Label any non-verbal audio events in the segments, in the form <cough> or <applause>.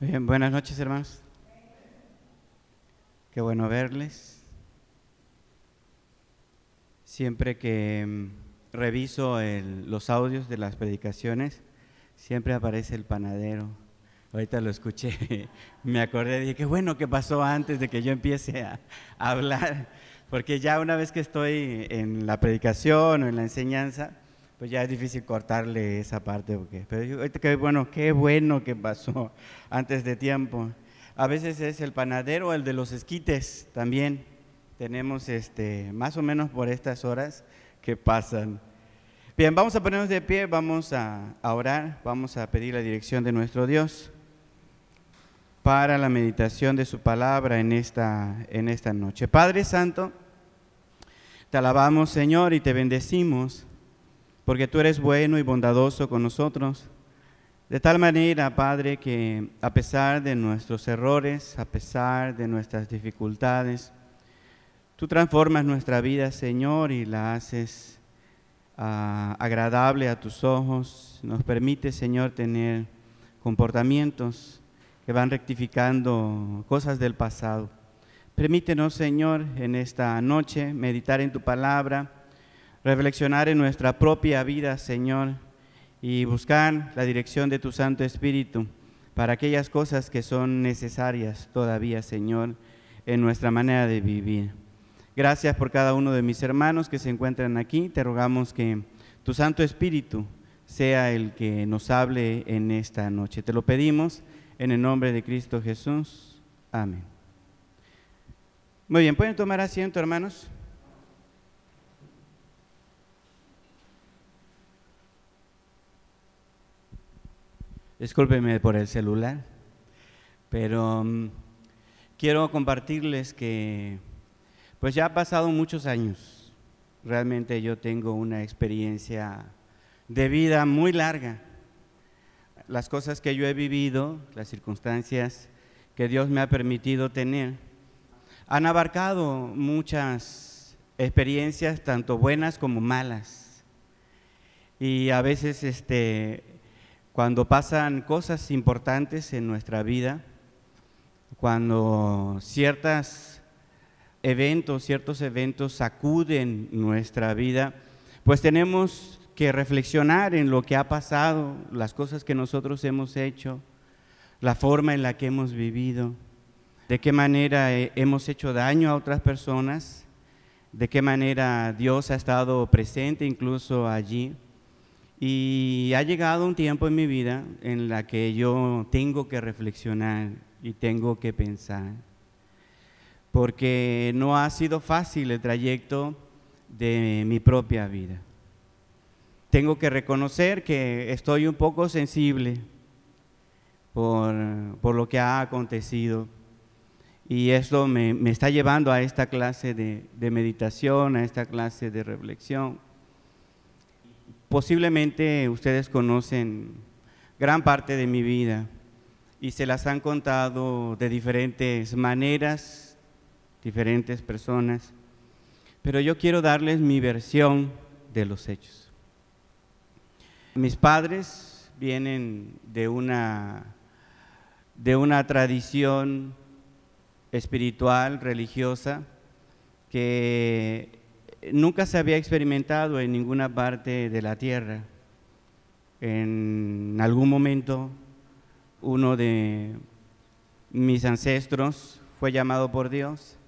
Buenas noches hermanos. Qué bueno verles. Siempre que mm, reviso los audios de las predicaciones, siempre aparece el panadero. Ahorita lo escuché, <laughs> me acordé, dije, qué bueno que pasó antes de que yo empiece a, a hablar, porque ya una vez que estoy en la predicación o en la enseñanza, pues ya es difícil cortarle esa parte. Porque, pero qué bueno, qué bueno que pasó <laughs> antes de tiempo. A veces es el panadero, el de los esquites también. Tenemos este, más o menos por estas horas que pasan. Bien, vamos a ponernos de pie, vamos a, a orar, vamos a pedir la dirección de nuestro Dios para la meditación de su palabra en esta, en esta noche. Padre Santo, te alabamos Señor y te bendecimos porque tú eres bueno y bondadoso con nosotros. De tal manera, Padre, que a pesar de nuestros errores, a pesar de nuestras dificultades, tú transformas nuestra vida, Señor, y la haces ah, agradable a tus ojos. Nos permite, Señor, tener comportamientos que van rectificando cosas del pasado. Permítenos, Señor, en esta noche meditar en tu palabra reflexionar en nuestra propia vida, Señor, y buscar la dirección de tu Santo Espíritu para aquellas cosas que son necesarias todavía, Señor, en nuestra manera de vivir. Gracias por cada uno de mis hermanos que se encuentran aquí. Te rogamos que tu Santo Espíritu sea el que nos hable en esta noche. Te lo pedimos en el nombre de Cristo Jesús. Amén. Muy bien, ¿pueden tomar asiento, hermanos? Discúlpenme por el celular, pero mm, quiero compartirles que pues ya ha pasado muchos años. Realmente yo tengo una experiencia de vida muy larga. Las cosas que yo he vivido, las circunstancias que Dios me ha permitido tener, han abarcado muchas experiencias, tanto buenas como malas. Y a veces este, cuando pasan cosas importantes en nuestra vida, cuando ciertos eventos, ciertos eventos sacuden nuestra vida, pues tenemos que reflexionar en lo que ha pasado, las cosas que nosotros hemos hecho, la forma en la que hemos vivido, de qué manera hemos hecho daño a otras personas, de qué manera Dios ha estado presente incluso allí y ha llegado un tiempo en mi vida en la que yo tengo que reflexionar y tengo que pensar, porque no ha sido fácil el trayecto de mi propia vida. Tengo que reconocer que estoy un poco sensible por, lo que ha acontecido y eso me, está llevando a esta clase de meditación, a esta clase de reflexión. Posiblemente ustedes conocen gran parte de mi vida y se las han contado de diferentes maneras, diferentes personas, pero yo quiero darles mi versión de los hechos. Mis padres vienen de una, de una tradición espiritual, religiosa, que nunca se había experimentado en ninguna parte de la tierra. En algún momento uno de mis ancestros fue llamado por Dios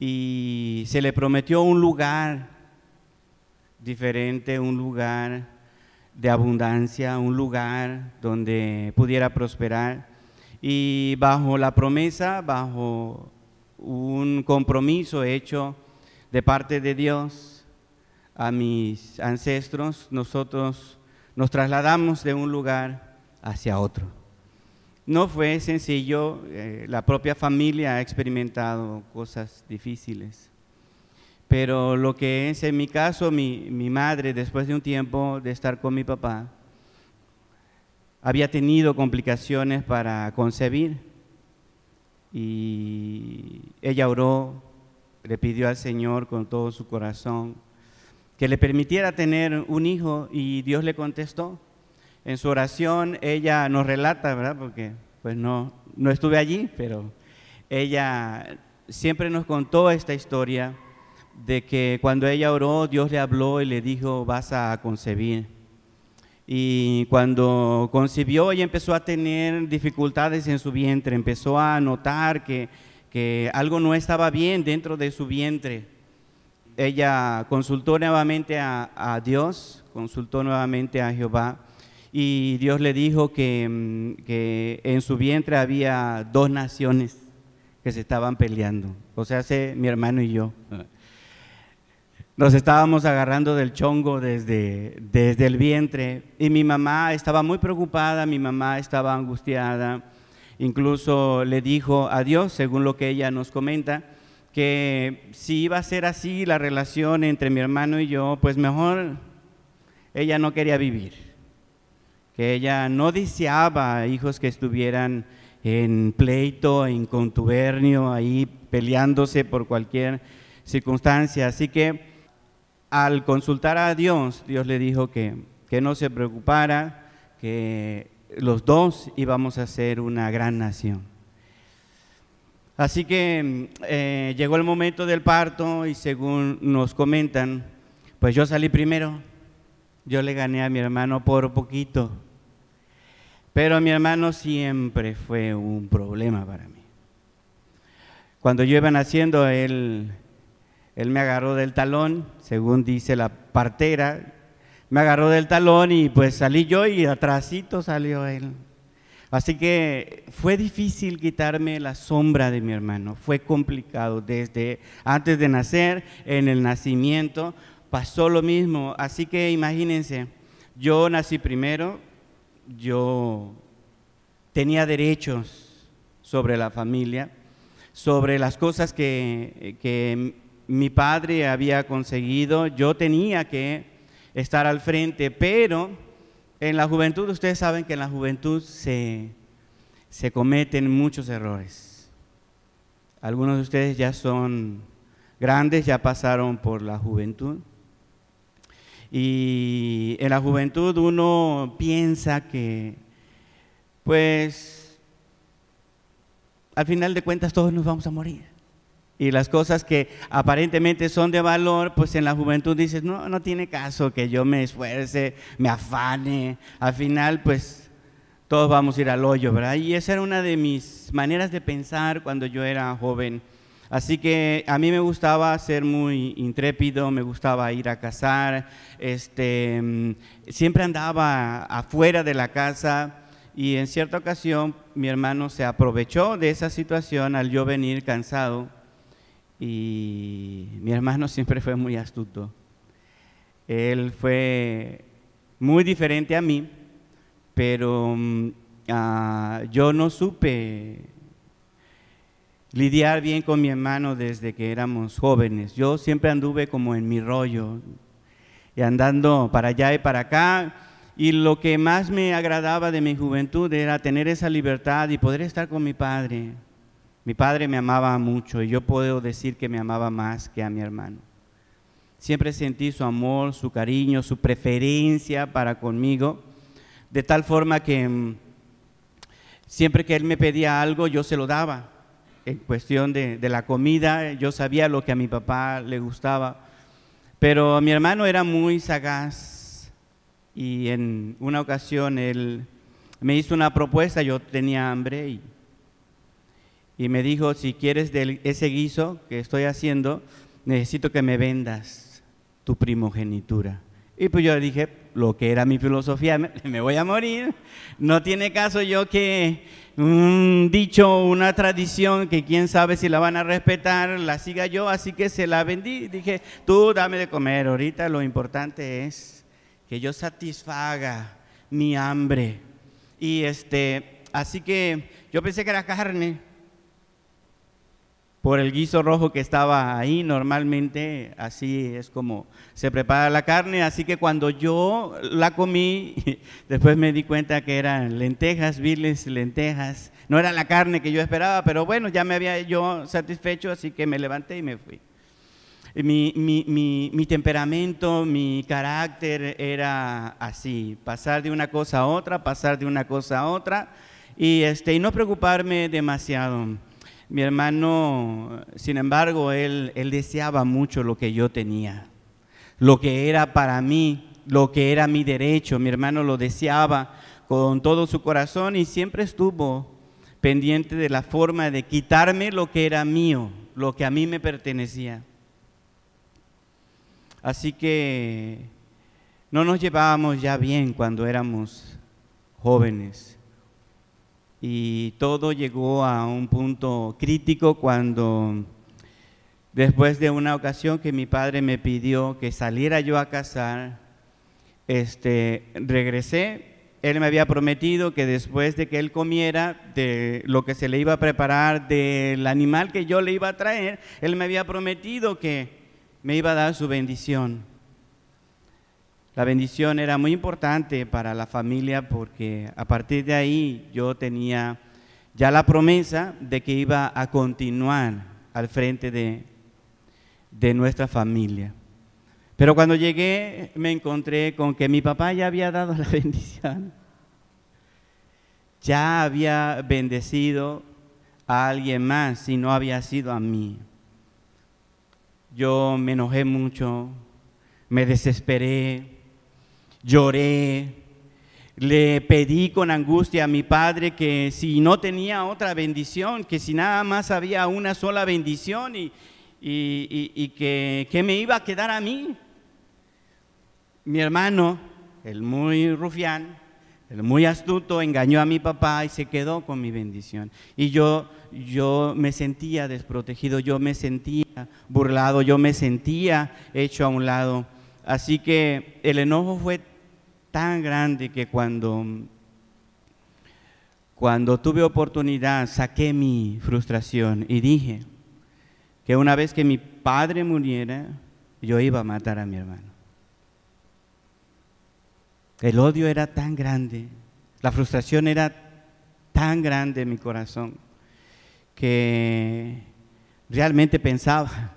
y se le prometió un lugar diferente, un lugar de abundancia, un lugar donde pudiera prosperar. Y bajo la promesa, bajo un compromiso hecho de parte de Dios a mis ancestros, nosotros nos trasladamos de un lugar hacia otro. No fue sencillo, eh, la propia familia ha experimentado cosas difíciles, pero lo que es en mi caso, mi, mi madre, después de un tiempo de estar con mi papá, había tenido complicaciones para concebir y ella oró le pidió al Señor con todo su corazón que le permitiera tener un hijo y Dios le contestó. En su oración ella nos relata, ¿verdad? Porque pues no, no estuve allí, pero ella siempre nos contó esta historia de que cuando ella oró, Dios le habló y le dijo, vas a concebir. Y cuando concibió, ella empezó a tener dificultades en su vientre, empezó a notar que, que algo no estaba bien dentro de su vientre. Ella consultó nuevamente a, Dios, consultó nuevamente a Jehová y Dios le dijo que, mm, que, en su vientre había dos naciones que se estaban peleando, o sea, mi hermano y yo. Nos estábamos agarrando del chongo desde, desde el vientre y mi mamá estaba muy preocupada, mi mamá estaba angustiada, incluso le dijo a Dios, según lo que ella nos comenta, que si iba a ser así la relación entre mi hermano y yo, pues mejor ella no quería vivir, que ella no deseaba hijos que estuvieran en pleito, en contubernio, ahí peleándose por cualquier circunstancia. Así que al consultar a Dios, Dios le dijo que, que no se preocupara, que los dos íbamos a ser una gran nación. Así que eh, llegó el momento del parto y según nos comentan, pues yo salí primero, yo le gané a mi hermano por poquito, pero mi hermano siempre fue un problema para mí. Cuando yo iba naciendo, él él me agarró del talón, según dice la partera, me agarró del talón y pues salí yo y atrásito salió él. Así que fue difícil quitarme la sombra de mi hermano, fue complicado desde antes de nacer, en el nacimiento, pasó lo mismo. Así que imagínense, yo nací primero, yo tenía derechos sobre la familia, sobre las cosas que, que mi padre había conseguido, yo tenía que estar al frente, pero en la juventud, ustedes saben que en la juventud se, se cometen muchos errores. Algunos de ustedes ya son grandes, ya pasaron por la juventud. Y en la juventud uno piensa que, pues, al final de cuentas todos nos vamos a morir y las cosas que aparentemente son de valor, pues en la juventud dices, no, no tiene caso que yo me esfuerce, me afane. Al final, pues todos vamos a ir al hoyo, ¿verdad? Y esa era una de mis maneras de pensar cuando yo era joven. Así que a mí me gustaba ser muy intrépido, me gustaba ir a cazar, este, siempre andaba afuera de la casa y en cierta ocasión mi hermano se aprovechó de esa situación al yo venir cansado y mi hermano siempre fue muy astuto. Él fue muy diferente a mí, pero mm, ah, yo no supe lidiar bien con mi hermano desde que éramos jóvenes. Yo siempre anduve como en mi rollo, y andando para allá y para acá. Y lo que más me agradaba de mi juventud era tener esa libertad y poder estar con mi padre. Mi padre me amaba mucho y yo puedo decir que me amaba más que a mi hermano. Siempre sentí su amor, su cariño, su preferencia para conmigo, de tal forma que mm, siempre que él me pedía algo yo se lo daba. En cuestión de, de la comida, yo sabía lo que a mi papá le gustaba. Pero mi hermano era muy sagaz y en una ocasión él me hizo una propuesta, yo tenía hambre y y me dijo, si quieres ese guiso que estoy haciendo, necesito que me vendas tu primogenitura. Y pues yo dije, lo que era mi filosofía, <laughs> me voy a morir. No tiene caso yo que un dicho, una tradición que quién sabe si la van a respetar, la siga yo, así que se la vendí. Dije, tú dame de comer, ahorita lo importante es que yo satisfaga mi hambre. Y este, así que yo pensé que era carne, por el guiso rojo que estaba ahí. Normalmente así es como se prepara la carne. Así que cuando yo la comí, <laughs> después me di cuenta que eran lentejas, viles lentejas. No era la carne que yo esperaba, pero bueno, ya me había yo satisfecho, así que me levanté y me fui. Mi, mi, mi, temperamento, mi carácter era así, pasar de una cosa a otra, pasar de una cosa a otra y, este, y no preocuparme demasiado. Mi hermano, sin embargo, él, él deseaba mucho lo que yo tenía, lo que era para mí, lo que era mi derecho. Mi hermano lo deseaba con todo su corazón y siempre estuvo pendiente de la forma de quitarme lo que era mío, lo que a mí me pertenecía. Así que no nos llevábamos ya bien cuando éramos jóvenes. Y todo llegó a un punto crítico cuando, después de una ocasión que mi padre me pidió que saliera yo a cazar, este, regresé. Él me había prometido que después de que él comiera de lo que se le iba a preparar del animal que yo le iba a traer, él me había prometido que me iba a dar su bendición. La bendición era muy importante para la familia porque a partir de ahí yo tenía ya la promesa de que iba a continuar al frente de, de nuestra familia. Pero cuando llegué me encontré con que mi papá ya había dado la <laughs> bendición. Ya había bendecido a alguien más y no había sido a mí. Yo me enojé mucho, me desesperé, lloré, le pedí con angustia a mi padre que si no tenía otra bendición, que si nada más había una sola bendición y, que, que, me iba a quedar a mí. Mi hermano, el muy rufián, el muy astuto, engañó a mi papá y se quedó con mi bendición. Y yo, yo me sentía desprotegido, yo me sentía burlado, yo me sentía hecho a un lado. Así que el enojo fue tan grande que cuando, cuando tuve oportunidad saqué mi frustración y dije que una vez que mi padre muriera, yo iba a matar a mi hermano. El odio era tan grande, la frustración era tan grande en mi corazón que realmente pensaba,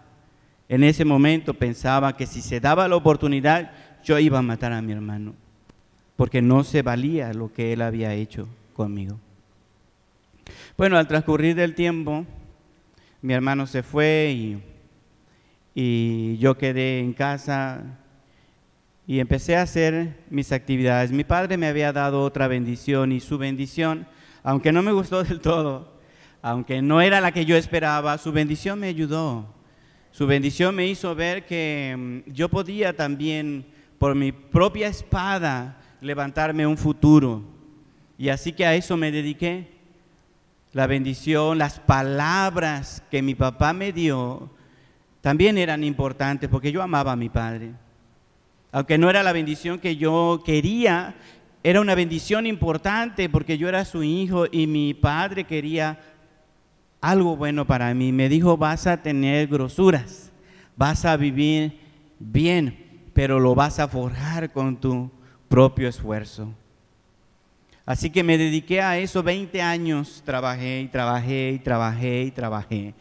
en ese momento pensaba que si se daba la oportunidad, yo iba a matar a mi hermano, porque no se valía lo que él había hecho conmigo. Bueno, al transcurrir del tiempo, mi hermano se fue y, y yo quedé en casa y empecé a hacer mis actividades. Mi padre me había dado otra bendición y su bendición, aunque no me gustó <laughs> del todo, aunque no era la que yo esperaba, su bendición me ayudó su bendición me hizo ver que mm, yo podía también, por mi propia espada, levantarme un futuro. Y así que a eso me dediqué. La bendición, las palabras que mi papá me dio, también eran importantes porque yo amaba a mi padre. Aunque no era la bendición que yo quería, era una bendición importante porque yo era su hijo y mi padre quería algo bueno para mí. Me dijo, vas a tener grosuras, vas a vivir bien, pero lo vas a forjar con tu propio esfuerzo. Así que me dediqué a eso 20 años, trabajé y trabajé y trabajé y trabajé.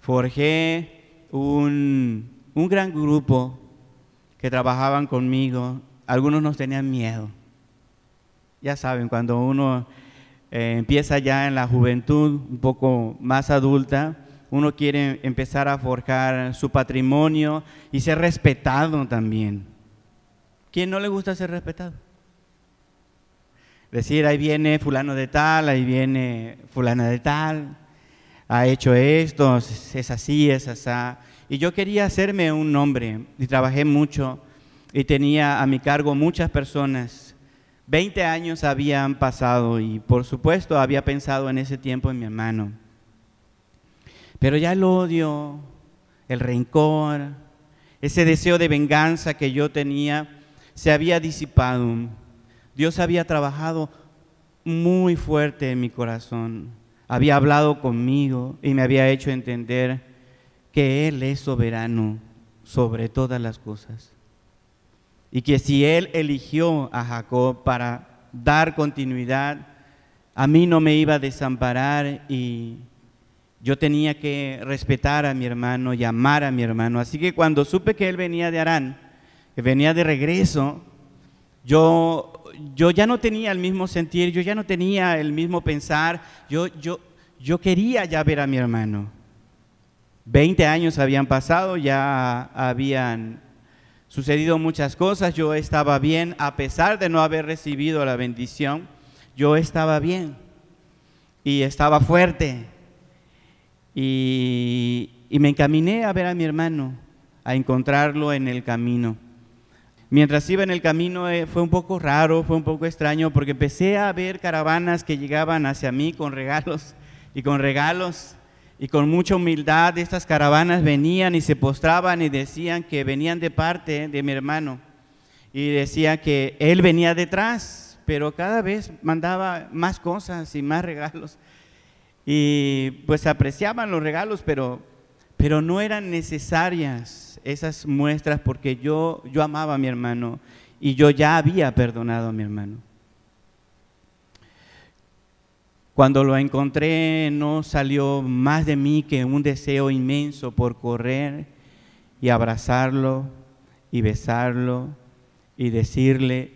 Forjé un, un gran grupo que trabajaban conmigo. Algunos nos tenían miedo. Ya saben, cuando uno eh, empieza ya en la juventud, un poco más adulta, uno quiere empezar a forjar su patrimonio y ser respetado también. ¿Quién no le gusta ser respetado? Decir, ahí viene fulano de tal, ahí viene fulana de tal, ha hecho esto, es así, es así. Y yo quería hacerme un nombre y trabajé mucho y tenía a mi cargo muchas personas 20 años habían pasado y por supuesto había pensado en ese tiempo en mi hermano. Pero ya el odio, el rencor, ese deseo de venganza que yo tenía se había disipado. Dios había trabajado muy fuerte en mi corazón. Había hablado conmigo y me había hecho entender que Él es soberano sobre todas las cosas. Y que si Él eligió a Jacob para dar continuidad, a mí no me iba a desamparar y yo tenía que respetar a mi hermano y amar a mi hermano. Así que cuando supe que él venía de Arán, venía de regreso, yo yo ya no tenía el mismo sentir, yo ya no tenía el mismo pensar, yo, yo, yo quería ya ver a mi hermano. Veinte años habían pasado, ya habían sucedido muchas cosas, yo estaba bien, a pesar de no haber recibido la bendición, yo estaba bien y estaba fuerte. Y, y me encaminé a ver a mi hermano, a encontrarlo en el camino. Mientras iba en el camino eh, fue un poco raro, fue un poco extraño, porque empecé a ver caravanas que llegaban hacia mí con regalos <laughs> y con regalos y con mucha humildad. Estas caravanas venían y se postraban y decían que venían de parte de mi hermano. Y decía que él venía detrás, pero cada vez mandaba más cosas y más regalos. Y pues apreciaban los regalos, pero pero no eran necesarias esas muestras porque yo, yo amaba a mi hermano y yo ya había perdonado a mi hermano. Cuando lo encontré no salió más de mí que un deseo inmenso por correr y abrazarlo y besarlo y decirle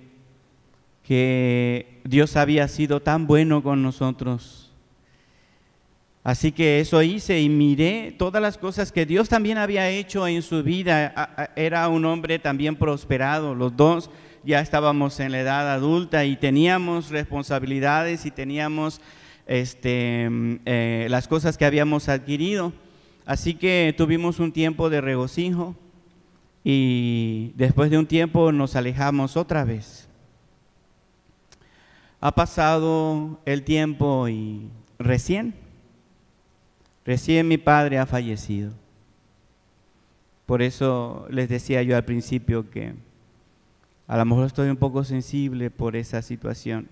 que Dios había sido tan bueno con nosotros Así que eso hice y miré todas las cosas que Dios también había hecho en su vida. Era un hombre también prosperado. Los dos ya estábamos en la edad adulta y teníamos responsabilidades y teníamos este, mm, eh, las cosas que habíamos adquirido. Así que tuvimos un tiempo de regocijo y después de un tiempo nos alejamos otra vez. Ha pasado el tiempo y recién Recién mi padre ha fallecido. Por eso les decía yo al principio que a lo mejor estoy un poco sensible por esa situación.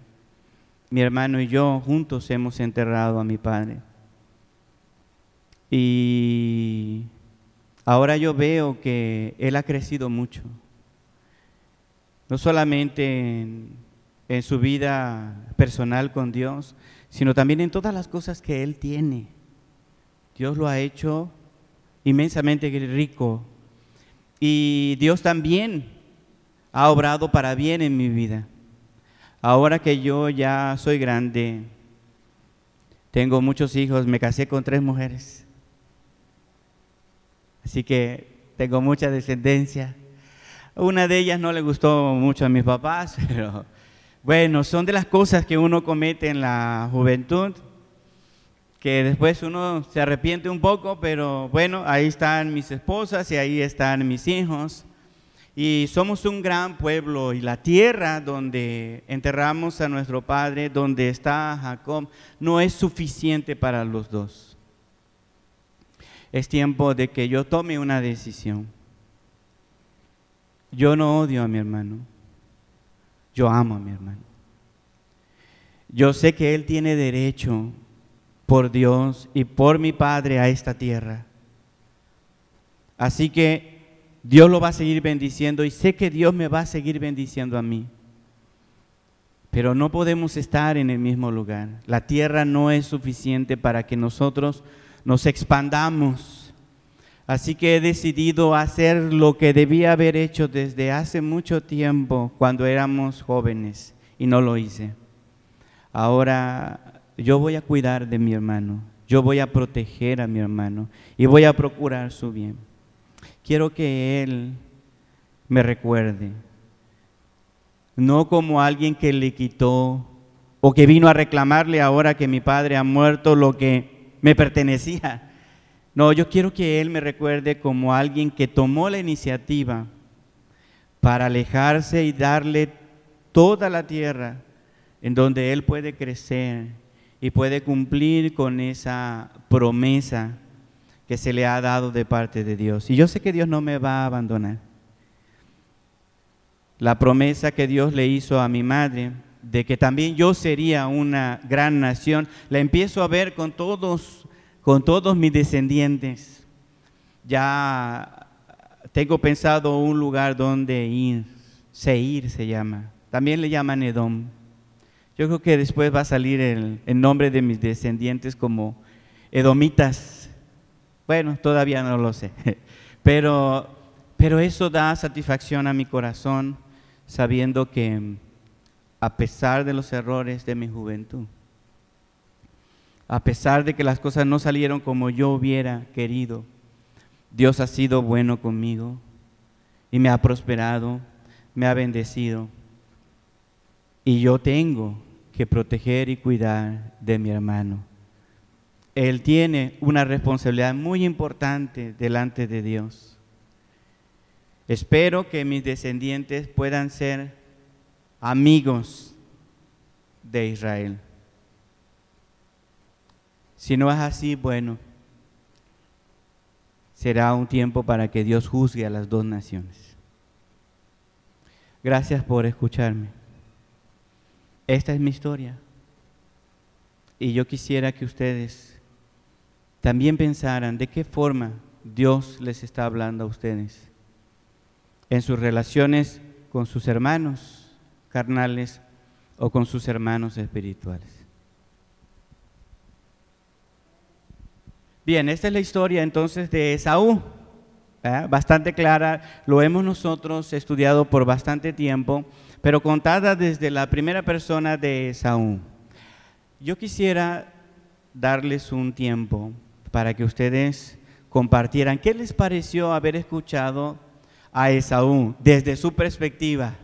Mi hermano y yo juntos hemos enterrado a mi padre. Y ahora yo veo que él ha crecido mucho. No solamente en, en su vida personal con Dios, sino también en todas las cosas que él tiene. Dios lo ha hecho inmensamente rico. Y Dios también ha obrado para bien en mi vida. Ahora que yo ya soy grande, tengo muchos hijos, me casé con tres mujeres. Así que tengo mucha descendencia. Una de ellas no le gustó mucho a mis papás, <laughs> pero bueno, son de las cosas que uno comete en la juventud que después uno se arrepiente un poco, pero bueno, ahí están mis esposas y ahí están mis hijos. Y somos un gran pueblo y la tierra donde enterramos a nuestro padre, donde está Jacob, no es suficiente para los dos. Es tiempo de que yo tome una decisión. Yo no odio a mi hermano, yo amo a mi hermano. Yo sé que él tiene derecho por Dios y por mi Padre a esta tierra. Así que Dios lo va a seguir bendiciendo y sé que Dios me va a seguir bendiciendo a mí. Pero no podemos estar en el mismo lugar. La tierra no es suficiente para que nosotros nos expandamos. Así que he decidido hacer lo que debía haber hecho desde hace mucho tiempo cuando éramos jóvenes y no lo hice. Ahora yo voy a cuidar de mi hermano, yo voy a proteger a mi hermano y voy a procurar su bien. Quiero que Él me recuerde, no como alguien que le quitó o que vino a reclamarle ahora que mi padre ha muerto lo que me pertenecía. No, yo quiero que Él me recuerde como alguien que tomó la iniciativa para alejarse y darle toda la tierra en donde Él puede crecer y puede cumplir con esa promesa que se le ha dado de parte de Dios. Y yo sé que Dios no me va a abandonar. La promesa que Dios le hizo a mi madre de que también yo sería una gran nación, la empiezo a ver con todos, con todos mis descendientes. Ya tengo pensado un lugar donde ir, Seir se llama. También le llaman Edom. Yo creo que después va a salir el, nombre de mis descendientes como edomitas. Bueno, todavía no lo sé, <laughs> pero, pero eso da satisfacción a mi corazón sabiendo que, a pesar de los errores de mi juventud. A pesar de que las cosas no salieron como yo hubiera querido, Dios ha sido bueno conmigo y me ha prosperado, me ha bendecido. Y yo tengo que proteger y cuidar de mi hermano. Él tiene una responsabilidad muy importante delante de Dios. Espero que mis descendientes puedan ser amigos de Israel. Si no es así, bueno, será un tiempo para que Dios juzgue a las dos naciones. Gracias por escucharme. Esta es mi historia. Y yo quisiera que ustedes también pensaran de qué forma Dios les está hablando a ustedes en sus relaciones con sus hermanos carnales o con sus hermanos espirituales. Bien, esta es la historia entonces de Esaú, bastante clara, lo hemos nosotros estudiado por bastante tiempo, pero contada desde la primera persona de Esaú. Yo quisiera darles un tiempo para que ustedes compartieran qué les pareció haber escuchado a Esaú desde su perspectiva,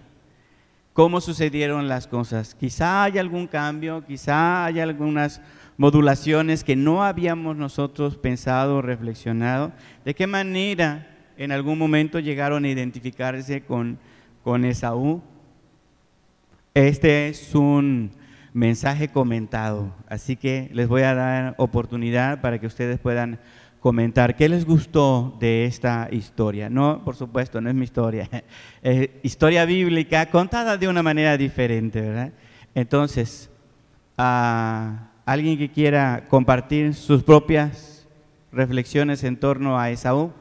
cómo sucedieron las cosas. Quizá haya algún cambio, quizá haya algunas modulaciones que no habíamos nosotros pensado reflexionado, de qué manera en algún momento llegaron a identificarse con, con Esaú. Este es un mensaje comentado, así que les voy a dar oportunidad para que ustedes puedan comentar qué les gustó de esta historia. No, por supuesto, no es mi historia, <laughs> es historia bíblica contada de una manera diferente, ¿verdad? Entonces, a alguien que quiera compartir sus propias reflexiones en torno a Esaú.